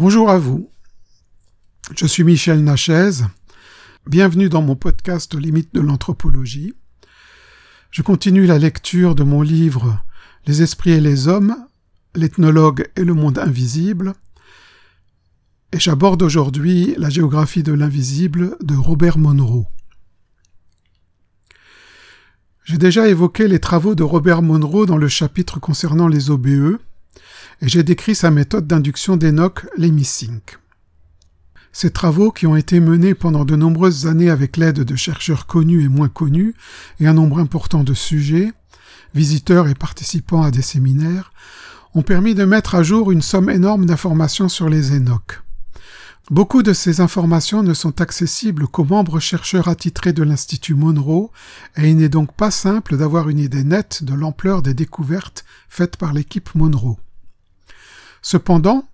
Bonjour à vous. Je suis Michel Nachez. Bienvenue dans mon podcast Limites de l'anthropologie. Je continue la lecture de mon livre Les esprits et les hommes, l'ethnologue et le monde invisible. Et j'aborde aujourd'hui la géographie de l'invisible de Robert Monroe. J'ai déjà évoqué les travaux de Robert Monroe dans le chapitre concernant les OBE, et j'ai décrit sa méthode d'induction d'Enoch, l'Emisync. Ces travaux, qui ont été menés pendant de nombreuses années avec l'aide de chercheurs connus et moins connus, et un nombre important de sujets, visiteurs et participants à des séminaires, ont permis de mettre à jour une somme énorme d'informations sur les Enoch. Beaucoup de ces informations ne sont accessibles qu'aux membres chercheurs attitrés de l'Institut Monroe, et il n'est donc pas simple d'avoir une idée nette de l'ampleur des découvertes faites par l'équipe Monroe. Cependant,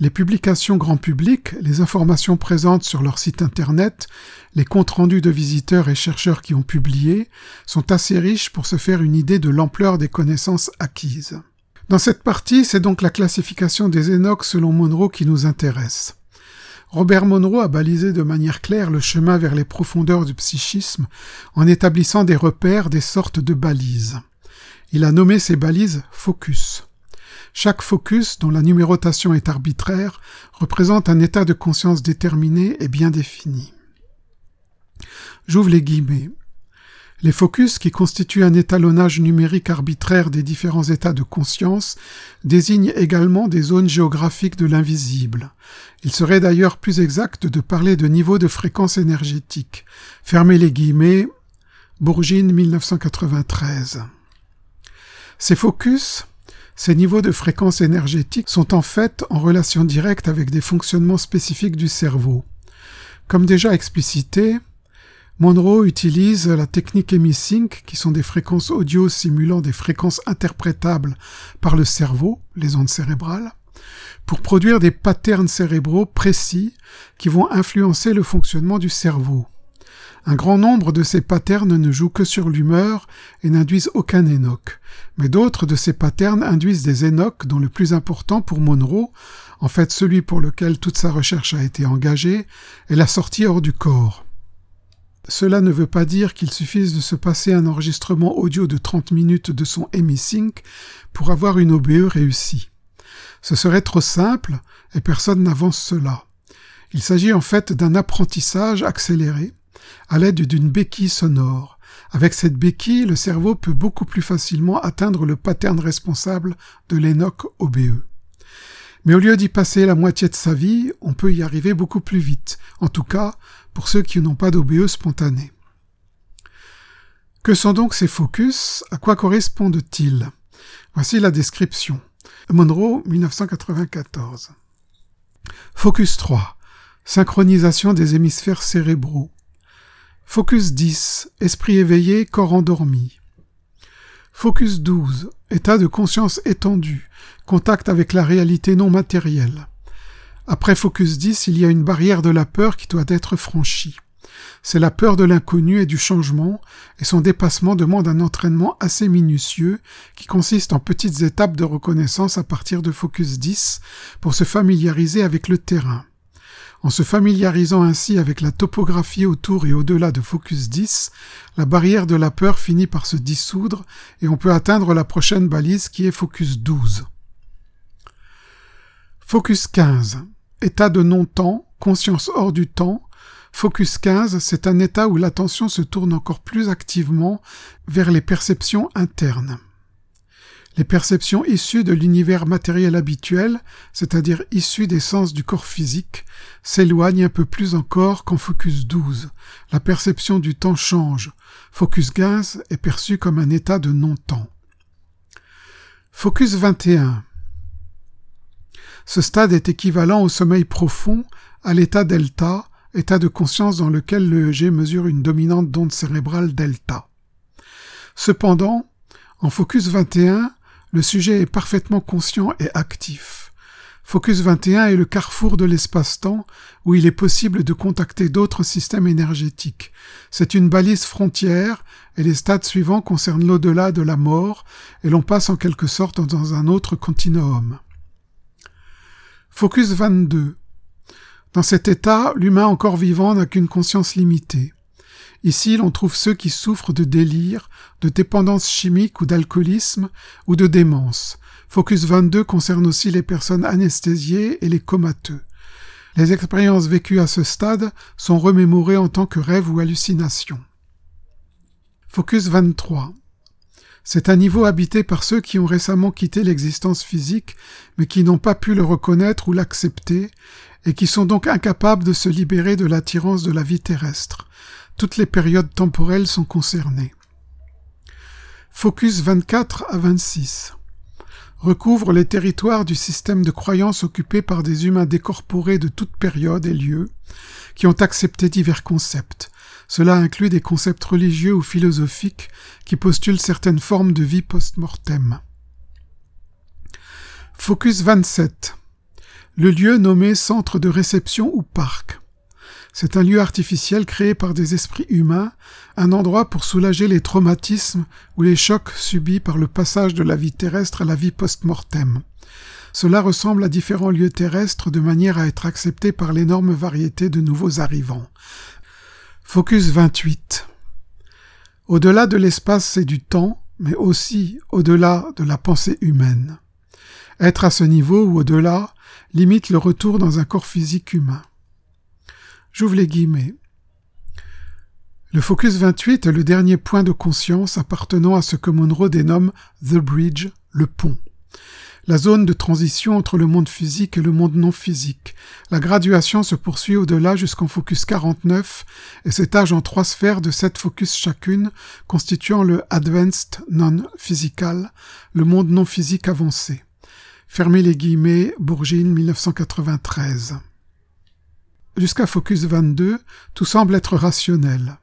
les publications grand public, les informations présentes sur leur site internet, les comptes rendus de visiteurs et chercheurs qui ont publié, sont assez riches pour se faire une idée de l'ampleur des connaissances acquises. Dans cette partie, c'est donc la classification des Enoch selon Monroe qui nous intéresse. Robert Monroe a balisé de manière claire le chemin vers les profondeurs du psychisme en établissant des repères, des sortes de balises. Il a nommé ces balises focus. Chaque focus, dont la numérotation est arbitraire, représente un état de conscience déterminé et bien défini. J'ouvre les guillemets. Les focus, qui constituent un étalonnage numérique arbitraire des différents états de conscience, désignent également des zones géographiques de l'invisible. Il serait d'ailleurs plus exact de parler de niveau de fréquence énergétique. Fermez les guillemets. Bourgine 1993. Ces focus, ces niveaux de fréquence énergétique sont en fait en relation directe avec des fonctionnements spécifiques du cerveau. Comme déjà explicité, Monroe utilise la technique EmiSync, qui sont des fréquences audio simulant des fréquences interprétables par le cerveau, les ondes cérébrales, pour produire des patterns cérébraux précis qui vont influencer le fonctionnement du cerveau. Un grand nombre de ces patterns ne jouent que sur l'humeur et n'induisent aucun énoque, mais d'autres de ces patterns induisent des énoques dont le plus important pour Monroe, en fait celui pour lequel toute sa recherche a été engagée, est la sortie hors du corps. Cela ne veut pas dire qu'il suffise de se passer un enregistrement audio de 30 minutes de son EmiSync pour avoir une OBE réussie. Ce serait trop simple et personne n'avance cela. Il s'agit en fait d'un apprentissage accéléré à l'aide d'une béquille sonore. Avec cette béquille, le cerveau peut beaucoup plus facilement atteindre le pattern responsable de l'ENOC OBE. Mais au lieu d'y passer la moitié de sa vie, on peut y arriver beaucoup plus vite, en tout cas pour ceux qui n'ont pas d'OBE spontané. Que sont donc ces focus? À quoi correspondent-ils? Voici la description. Monroe, 1994. Focus 3. Synchronisation des hémisphères cérébraux. Focus 10. Esprit éveillé, corps endormi. Focus 12. État de conscience étendu. Contact avec la réalité non matérielle. Après Focus 10, il y a une barrière de la peur qui doit être franchie. C'est la peur de l'inconnu et du changement, et son dépassement demande un entraînement assez minutieux qui consiste en petites étapes de reconnaissance à partir de Focus 10 pour se familiariser avec le terrain. En se familiarisant ainsi avec la topographie autour et au-delà de Focus 10, la barrière de la peur finit par se dissoudre et on peut atteindre la prochaine balise qui est Focus 12. Focus 15. État de non-temps, conscience hors du temps. Focus 15, c'est un état où l'attention se tourne encore plus activement vers les perceptions internes. Les perceptions issues de l'univers matériel habituel, c'est-à-dire issues des sens du corps physique, s'éloignent un peu plus encore qu'en Focus 12. La perception du temps change. Focus 15 est perçu comme un état de non-temps. Focus 21. Ce stade est équivalent au sommeil profond, à l'état delta, état de conscience dans lequel l'EEG mesure une dominante d'onde cérébrale delta. Cependant, en Focus 21, le sujet est parfaitement conscient et actif. Focus 21 est le carrefour de l'espace-temps où il est possible de contacter d'autres systèmes énergétiques. C'est une balise frontière et les stades suivants concernent l'au-delà de la mort et l'on passe en quelque sorte dans un autre continuum. Focus 22. Dans cet état, l'humain encore vivant n'a qu'une conscience limitée. Ici, l'on trouve ceux qui souffrent de délire, de dépendance chimique ou d'alcoolisme, ou de démence. Focus 22 concerne aussi les personnes anesthésiées et les comateux. Les expériences vécues à ce stade sont remémorées en tant que rêve ou hallucination. Focus 23. C'est un niveau habité par ceux qui ont récemment quitté l'existence physique, mais qui n'ont pas pu le reconnaître ou l'accepter, et qui sont donc incapables de se libérer de l'attirance de la vie terrestre. Toutes les périodes temporelles sont concernées. Focus 24 à 26 recouvre les territoires du système de croyance occupé par des humains décorporés de toute période et lieu, qui ont accepté divers concepts, cela inclut des concepts religieux ou philosophiques qui postulent certaines formes de vie post-mortem. Focus 27. Le lieu nommé centre de réception ou parc. C'est un lieu artificiel créé par des esprits humains, un endroit pour soulager les traumatismes ou les chocs subis par le passage de la vie terrestre à la vie post-mortem. Cela ressemble à différents lieux terrestres de manière à être accepté par l'énorme variété de nouveaux arrivants. Focus 28. Au-delà de l'espace et du temps, mais aussi au-delà de la pensée humaine. Être à ce niveau ou au-delà limite le retour dans un corps physique humain. J'ouvre les guillemets. Le focus 28 est le dernier point de conscience appartenant à ce que Monroe dénomme The Bridge, le pont la zone de transition entre le monde physique et le monde non physique. La graduation se poursuit au-delà jusqu'en focus 49 et s'étage en trois sphères de sept focus chacune, constituant le Advanced Non-Physical, le monde non physique avancé. Fermez les guillemets, Bourgine 1993. Jusqu'à focus 22, tout semble être rationnel.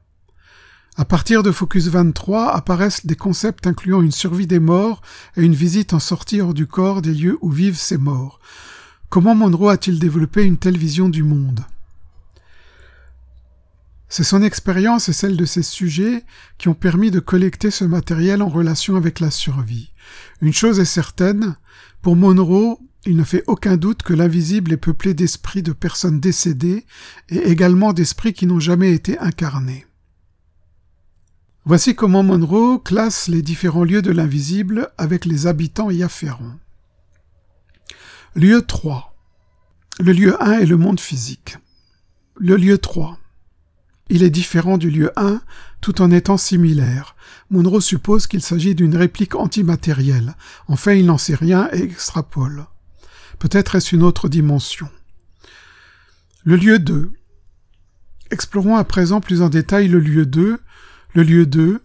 À partir de Focus 23 apparaissent des concepts incluant une survie des morts et une visite en sortie hors du corps des lieux où vivent ces morts. Comment Monroe a-t-il développé une telle vision du monde? C'est son expérience et celle de ses sujets qui ont permis de collecter ce matériel en relation avec la survie. Une chose est certaine, pour Monroe, il ne fait aucun doute que l'invisible est peuplé d'esprits de personnes décédées et également d'esprits qui n'ont jamais été incarnés. Voici comment Monroe classe les différents lieux de l'invisible avec les habitants y afférents. Lieu 3. Le lieu 1 est le monde physique. Le lieu 3. Il est différent du lieu 1 tout en étant similaire. Monroe suppose qu'il s'agit d'une réplique antimatérielle. Enfin, il n'en sait rien et extrapole. Peut-être est-ce une autre dimension. Le lieu 2. Explorons à présent plus en détail le lieu 2, le lieu 2,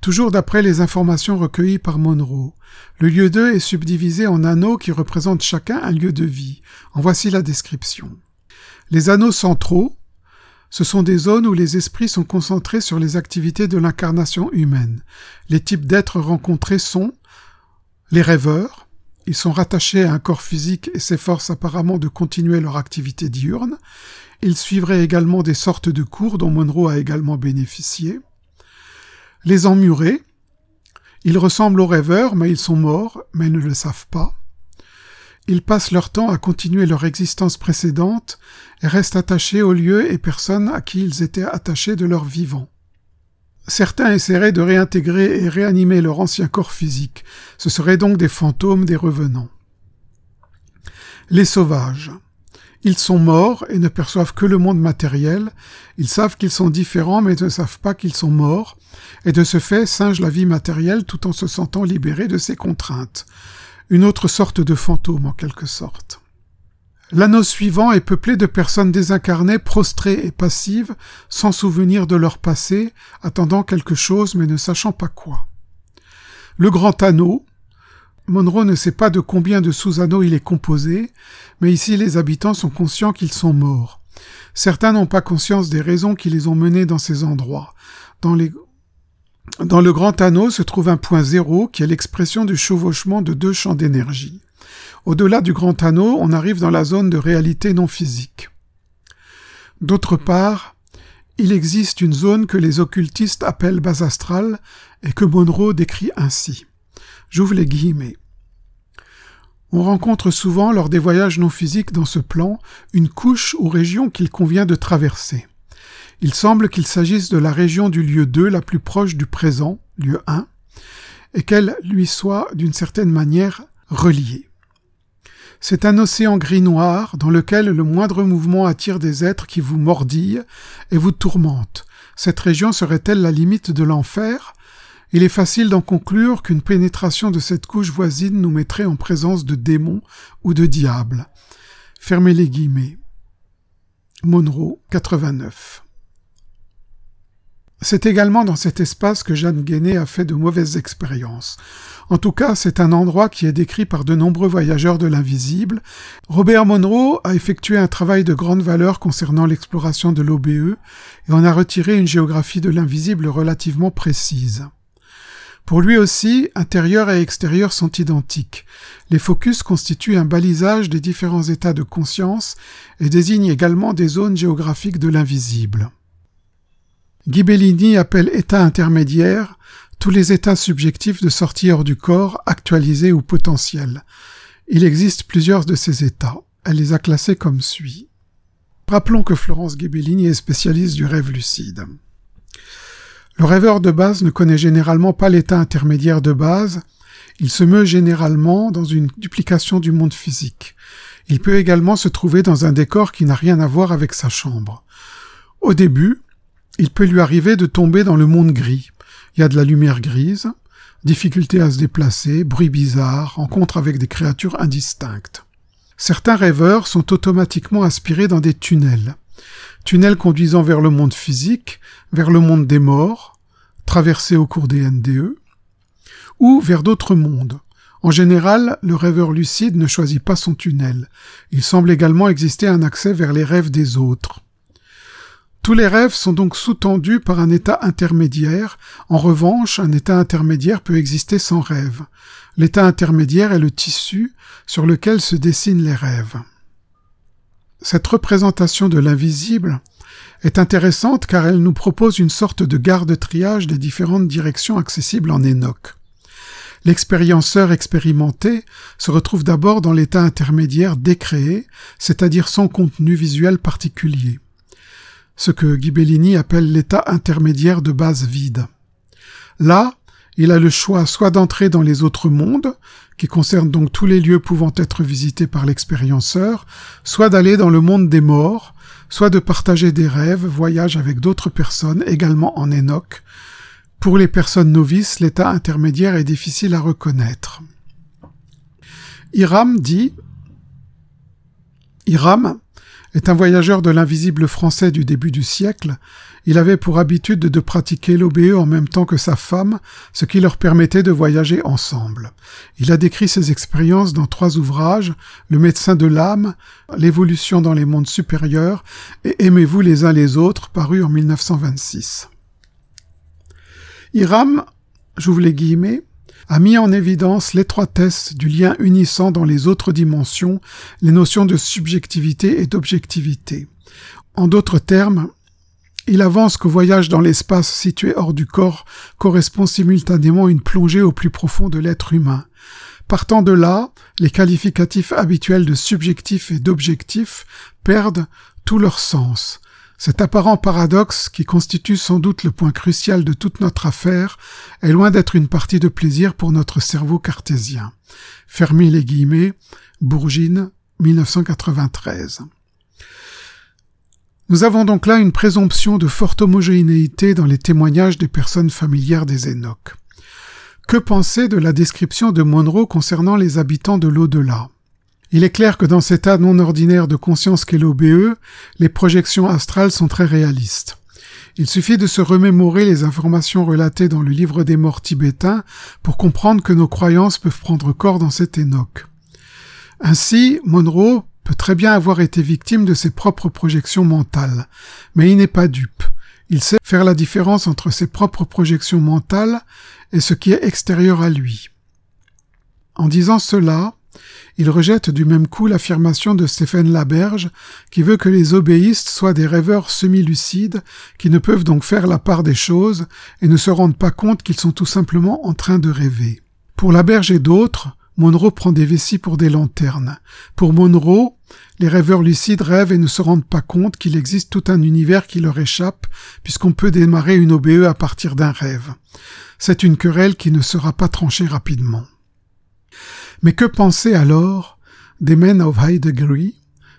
toujours d'après les informations recueillies par Monroe. Le lieu 2 est subdivisé en anneaux qui représentent chacun un lieu de vie. En voici la description. Les anneaux centraux, ce sont des zones où les esprits sont concentrés sur les activités de l'incarnation humaine. Les types d'êtres rencontrés sont les rêveurs, ils sont rattachés à un corps physique et s'efforcent apparemment de continuer leur activité diurne. Ils suivraient également des sortes de cours dont Monroe a également bénéficié les emmurés. Ils ressemblent aux rêveurs, mais ils sont morts, mais ne le savent pas. Ils passent leur temps à continuer leur existence précédente et restent attachés aux lieux et personnes à qui ils étaient attachés de leur vivant. Certains essaieraient de réintégrer et réanimer leur ancien corps physique. Ce seraient donc des fantômes des revenants. Les sauvages. Ils sont morts et ne perçoivent que le monde matériel, ils savent qu'ils sont différents mais ne savent pas qu'ils sont morts, et de ce fait singent la vie matérielle tout en se sentant libérés de ses contraintes. Une autre sorte de fantôme en quelque sorte. L'anneau suivant est peuplé de personnes désincarnées, prostrées et passives, sans souvenir de leur passé, attendant quelque chose mais ne sachant pas quoi. Le grand anneau, Monroe ne sait pas de combien de sous-anneaux il est composé, mais ici les habitants sont conscients qu'ils sont morts. Certains n'ont pas conscience des raisons qui les ont menés dans ces endroits. Dans, dans le grand anneau se trouve un point zéro qui est l'expression du chevauchement de deux champs d'énergie. Au-delà du grand anneau, on arrive dans la zone de réalité non physique. D'autre part, il existe une zone que les occultistes appellent base astrale et que Monroe décrit ainsi. J'ouvre les guillemets. On rencontre souvent lors des voyages non physiques dans ce plan une couche ou région qu'il convient de traverser. Il semble qu'il s'agisse de la région du lieu 2 la plus proche du présent, lieu 1, et qu'elle lui soit d'une certaine manière reliée. C'est un océan gris-noir dans lequel le moindre mouvement attire des êtres qui vous mordillent et vous tourmentent. Cette région serait-elle la limite de l'enfer? Il est facile d'en conclure qu'une pénétration de cette couche voisine nous mettrait en présence de démons ou de diables. Fermez les guillemets. Monroe, 89. C'est également dans cet espace que Jeanne Guéné a fait de mauvaises expériences. En tout cas, c'est un endroit qui est décrit par de nombreux voyageurs de l'invisible. Robert Monroe a effectué un travail de grande valeur concernant l'exploration de l'OBE et en a retiré une géographie de l'invisible relativement précise. Pour lui aussi, intérieur et extérieur sont identiques. Les focus constituent un balisage des différents états de conscience et désignent également des zones géographiques de l'invisible. Ghibellini appelle état intermédiaire tous les états subjectifs de sortie hors du corps, actualisés ou potentiels. Il existe plusieurs de ces états. Elle les a classés comme suit. Rappelons que Florence Ghibellini est spécialiste du rêve lucide. Le rêveur de base ne connaît généralement pas l'état intermédiaire de base, il se meut généralement dans une duplication du monde physique. Il peut également se trouver dans un décor qui n'a rien à voir avec sa chambre. Au début, il peut lui arriver de tomber dans le monde gris. Il y a de la lumière grise, difficulté à se déplacer, bruit bizarre, rencontre avec des créatures indistinctes. Certains rêveurs sont automatiquement aspirés dans des tunnels. Tunnels conduisant vers le monde physique, vers le monde des morts, traversés au cours des NDE, ou vers d'autres mondes. En général, le rêveur lucide ne choisit pas son tunnel. Il semble également exister un accès vers les rêves des autres. Tous les rêves sont donc sous-tendus par un état intermédiaire. En revanche, un état intermédiaire peut exister sans rêve. L'état intermédiaire est le tissu sur lequel se dessinent les rêves. Cette représentation de l'invisible est intéressante car elle nous propose une sorte de garde-triage des différentes directions accessibles en Enoch. L'expérienceur expérimenté se retrouve d'abord dans l'état intermédiaire décréé, c'est-à-dire sans contenu visuel particulier ce que Ghibellini appelle l'état intermédiaire de base vide. Là, il a le choix soit d'entrer dans les autres mondes, qui concernent donc tous les lieux pouvant être visités par l'expérienceur, soit d'aller dans le monde des morts, soit de partager des rêves, voyages avec d'autres personnes, également en Enoch. Pour les personnes novices, l'état intermédiaire est difficile à reconnaître. Iram dit Iram est un voyageur de l'invisible français du début du siècle, il avait pour habitude de pratiquer l'OBE en même temps que sa femme, ce qui leur permettait de voyager ensemble. Il a décrit ses expériences dans trois ouvrages, Le médecin de l'âme, L'évolution dans les mondes supérieurs et Aimez-vous les uns les autres, paru en 1926. Iram, j'ouvre les guillemets, a mis en évidence l'étroitesse du lien unissant dans les autres dimensions les notions de subjectivité et d'objectivité. En d'autres termes, il avance qu'au voyage dans l'espace situé hors du corps correspond simultanément une plongée au plus profond de l'être humain. Partant de là, les qualificatifs habituels de subjectif et d'objectif perdent tout leur sens. Cet apparent paradoxe, qui constitue sans doute le point crucial de toute notre affaire, est loin d'être une partie de plaisir pour notre cerveau cartésien. Fermez les guillemets, Bourgine, 1993. Nous avons donc là une présomption de forte homogénéité dans les témoignages des personnes familières des Énoques. Que penser de la description de Monroe concernant les habitants de l'au-delà? Il est clair que dans cet état non ordinaire de conscience qu'est l'OBE, les projections astrales sont très réalistes. Il suffit de se remémorer les informations relatées dans le livre des morts tibétains pour comprendre que nos croyances peuvent prendre corps dans cet Enoch. Ainsi, Monroe peut très bien avoir été victime de ses propres projections mentales, mais il n'est pas dupe. Il sait faire la différence entre ses propres projections mentales et ce qui est extérieur à lui. En disant cela, il rejette du même coup l'affirmation de Stéphane Laberge, qui veut que les obéistes soient des rêveurs semi-lucides, qui ne peuvent donc faire la part des choses et ne se rendent pas compte qu'ils sont tout simplement en train de rêver. Pour Laberge et d'autres, Monroe prend des vessies pour des lanternes. Pour Monroe, les rêveurs lucides rêvent et ne se rendent pas compte qu'il existe tout un univers qui leur échappe, puisqu'on peut démarrer une OBE à partir d'un rêve. C'est une querelle qui ne sera pas tranchée rapidement. Mais que penser alors des men of high degree,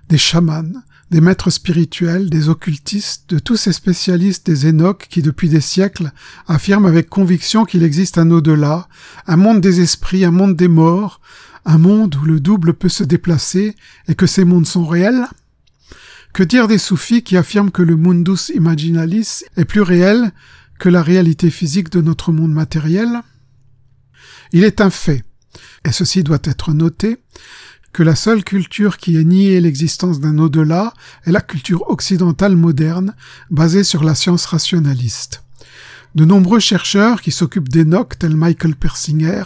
des chamans, des maîtres spirituels, des occultistes, de tous ces spécialistes des Énoques qui depuis des siècles affirment avec conviction qu'il existe un au-delà, un monde des esprits, un monde des morts, un monde où le double peut se déplacer et que ces mondes sont réels? Que dire des soufis qui affirment que le mundus imaginalis est plus réel que la réalité physique de notre monde matériel? Il est un fait, et ceci doit être noté, que la seule culture qui ait nié l'existence d'un au-delà est la culture occidentale moderne, basée sur la science rationaliste. De nombreux chercheurs qui s'occupent d'Enoch, tels Michael Persinger,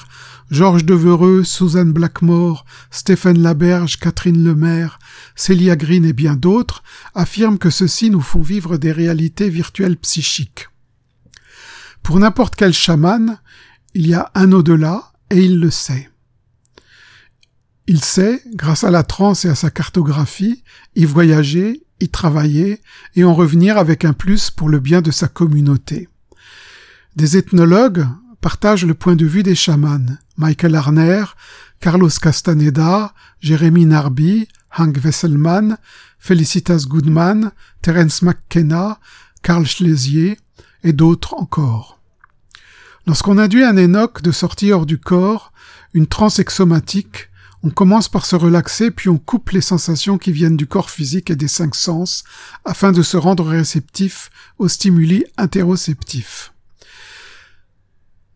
Georges Devereux, Susan Blackmore, Stephen Laberge, Catherine Lemaire, Celia Green et bien d'autres, affirment que ceux-ci nous font vivre des réalités virtuelles psychiques. Pour n'importe quel chaman, il y a un au-delà, et il le sait. Il sait, grâce à la transe et à sa cartographie, y voyager, y travailler et en revenir avec un plus pour le bien de sa communauté. Des ethnologues partagent le point de vue des chamans. Michael Arner, Carlos Castaneda, Jérémy Narby, Hank Wesselman, Felicitas Goodman, Terence McKenna, Carl Schlesier et d'autres encore. Lorsqu'on induit un Enoch de sortie hors du corps, une transe exomatique, on commence par se relaxer, puis on coupe les sensations qui viennent du corps physique et des cinq sens, afin de se rendre réceptif aux stimuli interoceptifs.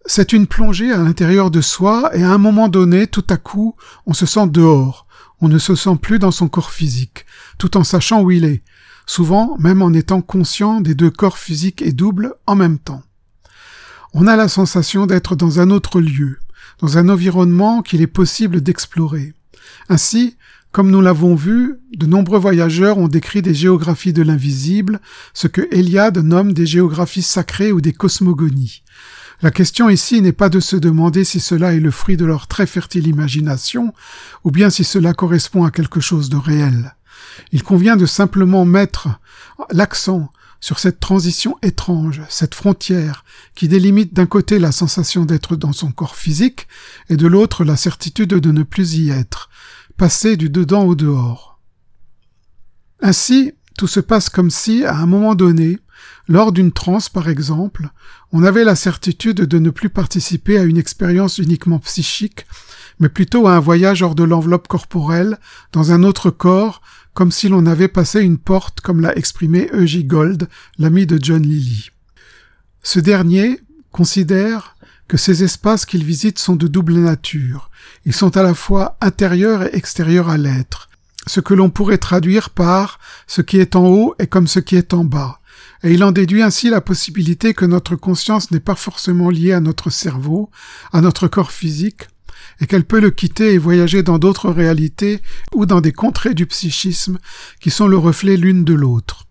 C'est une plongée à l'intérieur de soi, et à un moment donné, tout à coup, on se sent dehors, on ne se sent plus dans son corps physique, tout en sachant où il est, souvent même en étant conscient des deux corps physiques et doubles en même temps. On a la sensation d'être dans un autre lieu, dans un environnement qu'il est possible d'explorer. Ainsi, comme nous l'avons vu, de nombreux voyageurs ont décrit des géographies de l'invisible, ce que Eliade nomme des géographies sacrées ou des cosmogonies. La question ici n'est pas de se demander si cela est le fruit de leur très fertile imagination, ou bien si cela correspond à quelque chose de réel. Il convient de simplement mettre l'accent sur cette transition étrange, cette frontière qui délimite d'un côté la sensation d'être dans son corps physique et de l'autre la certitude de ne plus y être, passer du dedans au dehors. Ainsi, tout se passe comme si, à un moment donné, lors d'une transe par exemple, on avait la certitude de ne plus participer à une expérience uniquement psychique, mais plutôt à un voyage hors de l'enveloppe corporelle, dans un autre corps, comme si l'on avait passé une porte, comme l'a exprimé E.J. Gold, l'ami de John Lilly. Ce dernier considère que ces espaces qu'il visite sont de double nature. Ils sont à la fois intérieurs et extérieurs à l'être, ce que l'on pourrait traduire par ce qui est en haut est comme ce qui est en bas. Et il en déduit ainsi la possibilité que notre conscience n'est pas forcément liée à notre cerveau, à notre corps physique, et qu'elle peut le quitter et voyager dans d'autres réalités ou dans des contrées du psychisme qui sont le reflet l'une de l'autre.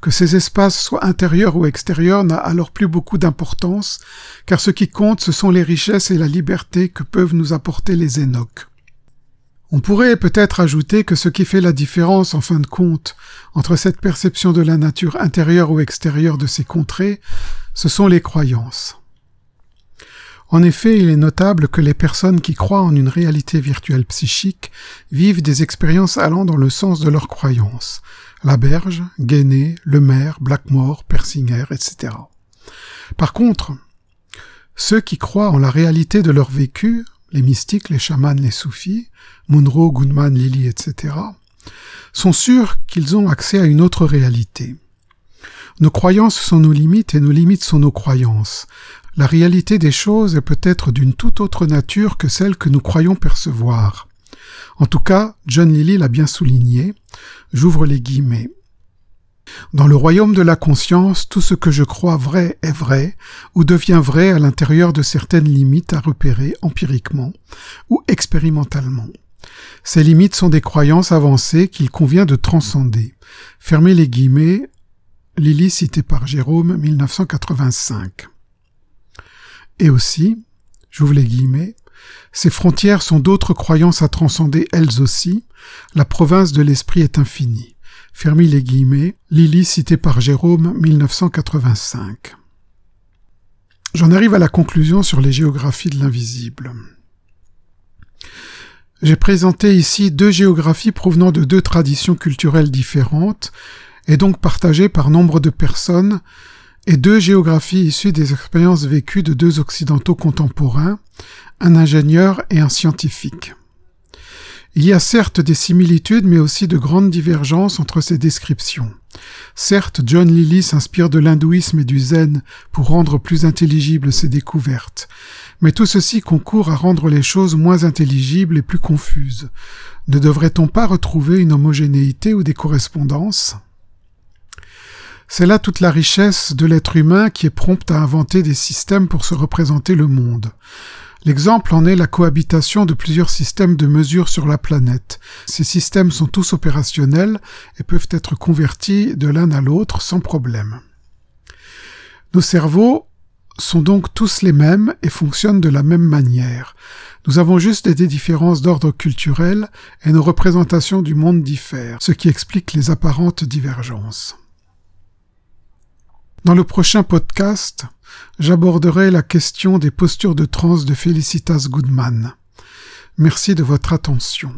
Que ces espaces soient intérieurs ou extérieurs n'a alors plus beaucoup d'importance, car ce qui compte ce sont les richesses et la liberté que peuvent nous apporter les Énoques. On pourrait peut-être ajouter que ce qui fait la différence, en fin de compte, entre cette perception de la nature intérieure ou extérieure de ces contrées, ce sont les croyances. En effet, il est notable que les personnes qui croient en une réalité virtuelle psychique vivent des expériences allant dans le sens de leurs croyances. Laberge, Guéné, Lemaire, Blackmore, Persinger, etc. Par contre, ceux qui croient en la réalité de leur vécu, les mystiques, les chamans, les soufis, Munro, Goodman, Lily, etc., sont sûrs qu'ils ont accès à une autre réalité. Nos croyances sont nos limites et nos limites sont nos croyances. La réalité des choses est peut-être d'une toute autre nature que celle que nous croyons percevoir. En tout cas, John Lilly l'a bien souligné. J'ouvre les guillemets. Dans le royaume de la conscience, tout ce que je crois vrai est vrai, ou devient vrai à l'intérieur de certaines limites à repérer empiriquement ou expérimentalement. Ces limites sont des croyances avancées qu'il convient de transcender. Fermez les guillemets, Lilly cité par Jérôme 1985. Et aussi, j'ouvre les guillemets, Ces frontières sont d'autres croyances à transcender elles aussi. La province de l'esprit est infinie. Fermi les guillemets, Lily cité par Jérôme 1985. J'en arrive à la conclusion sur les géographies de l'invisible. J'ai présenté ici deux géographies provenant de deux traditions culturelles différentes, et donc partagées par nombre de personnes, et deux géographies issues des expériences vécues de deux occidentaux contemporains, un ingénieur et un scientifique. Il y a certes des similitudes mais aussi de grandes divergences entre ces descriptions. Certes, John Lilly s'inspire de l'hindouisme et du zen pour rendre plus intelligibles ses découvertes, mais tout ceci concourt à rendre les choses moins intelligibles et plus confuses. Ne devrait-on pas retrouver une homogénéité ou des correspondances? C'est là toute la richesse de l'être humain qui est prompt à inventer des systèmes pour se représenter le monde. L'exemple en est la cohabitation de plusieurs systèmes de mesure sur la planète. Ces systèmes sont tous opérationnels et peuvent être convertis de l'un à l'autre sans problème. Nos cerveaux sont donc tous les mêmes et fonctionnent de la même manière. Nous avons juste des différences d'ordre culturel et nos représentations du monde diffèrent, ce qui explique les apparentes divergences. Dans le prochain podcast, j'aborderai la question des postures de transe de Felicitas Goodman. Merci de votre attention.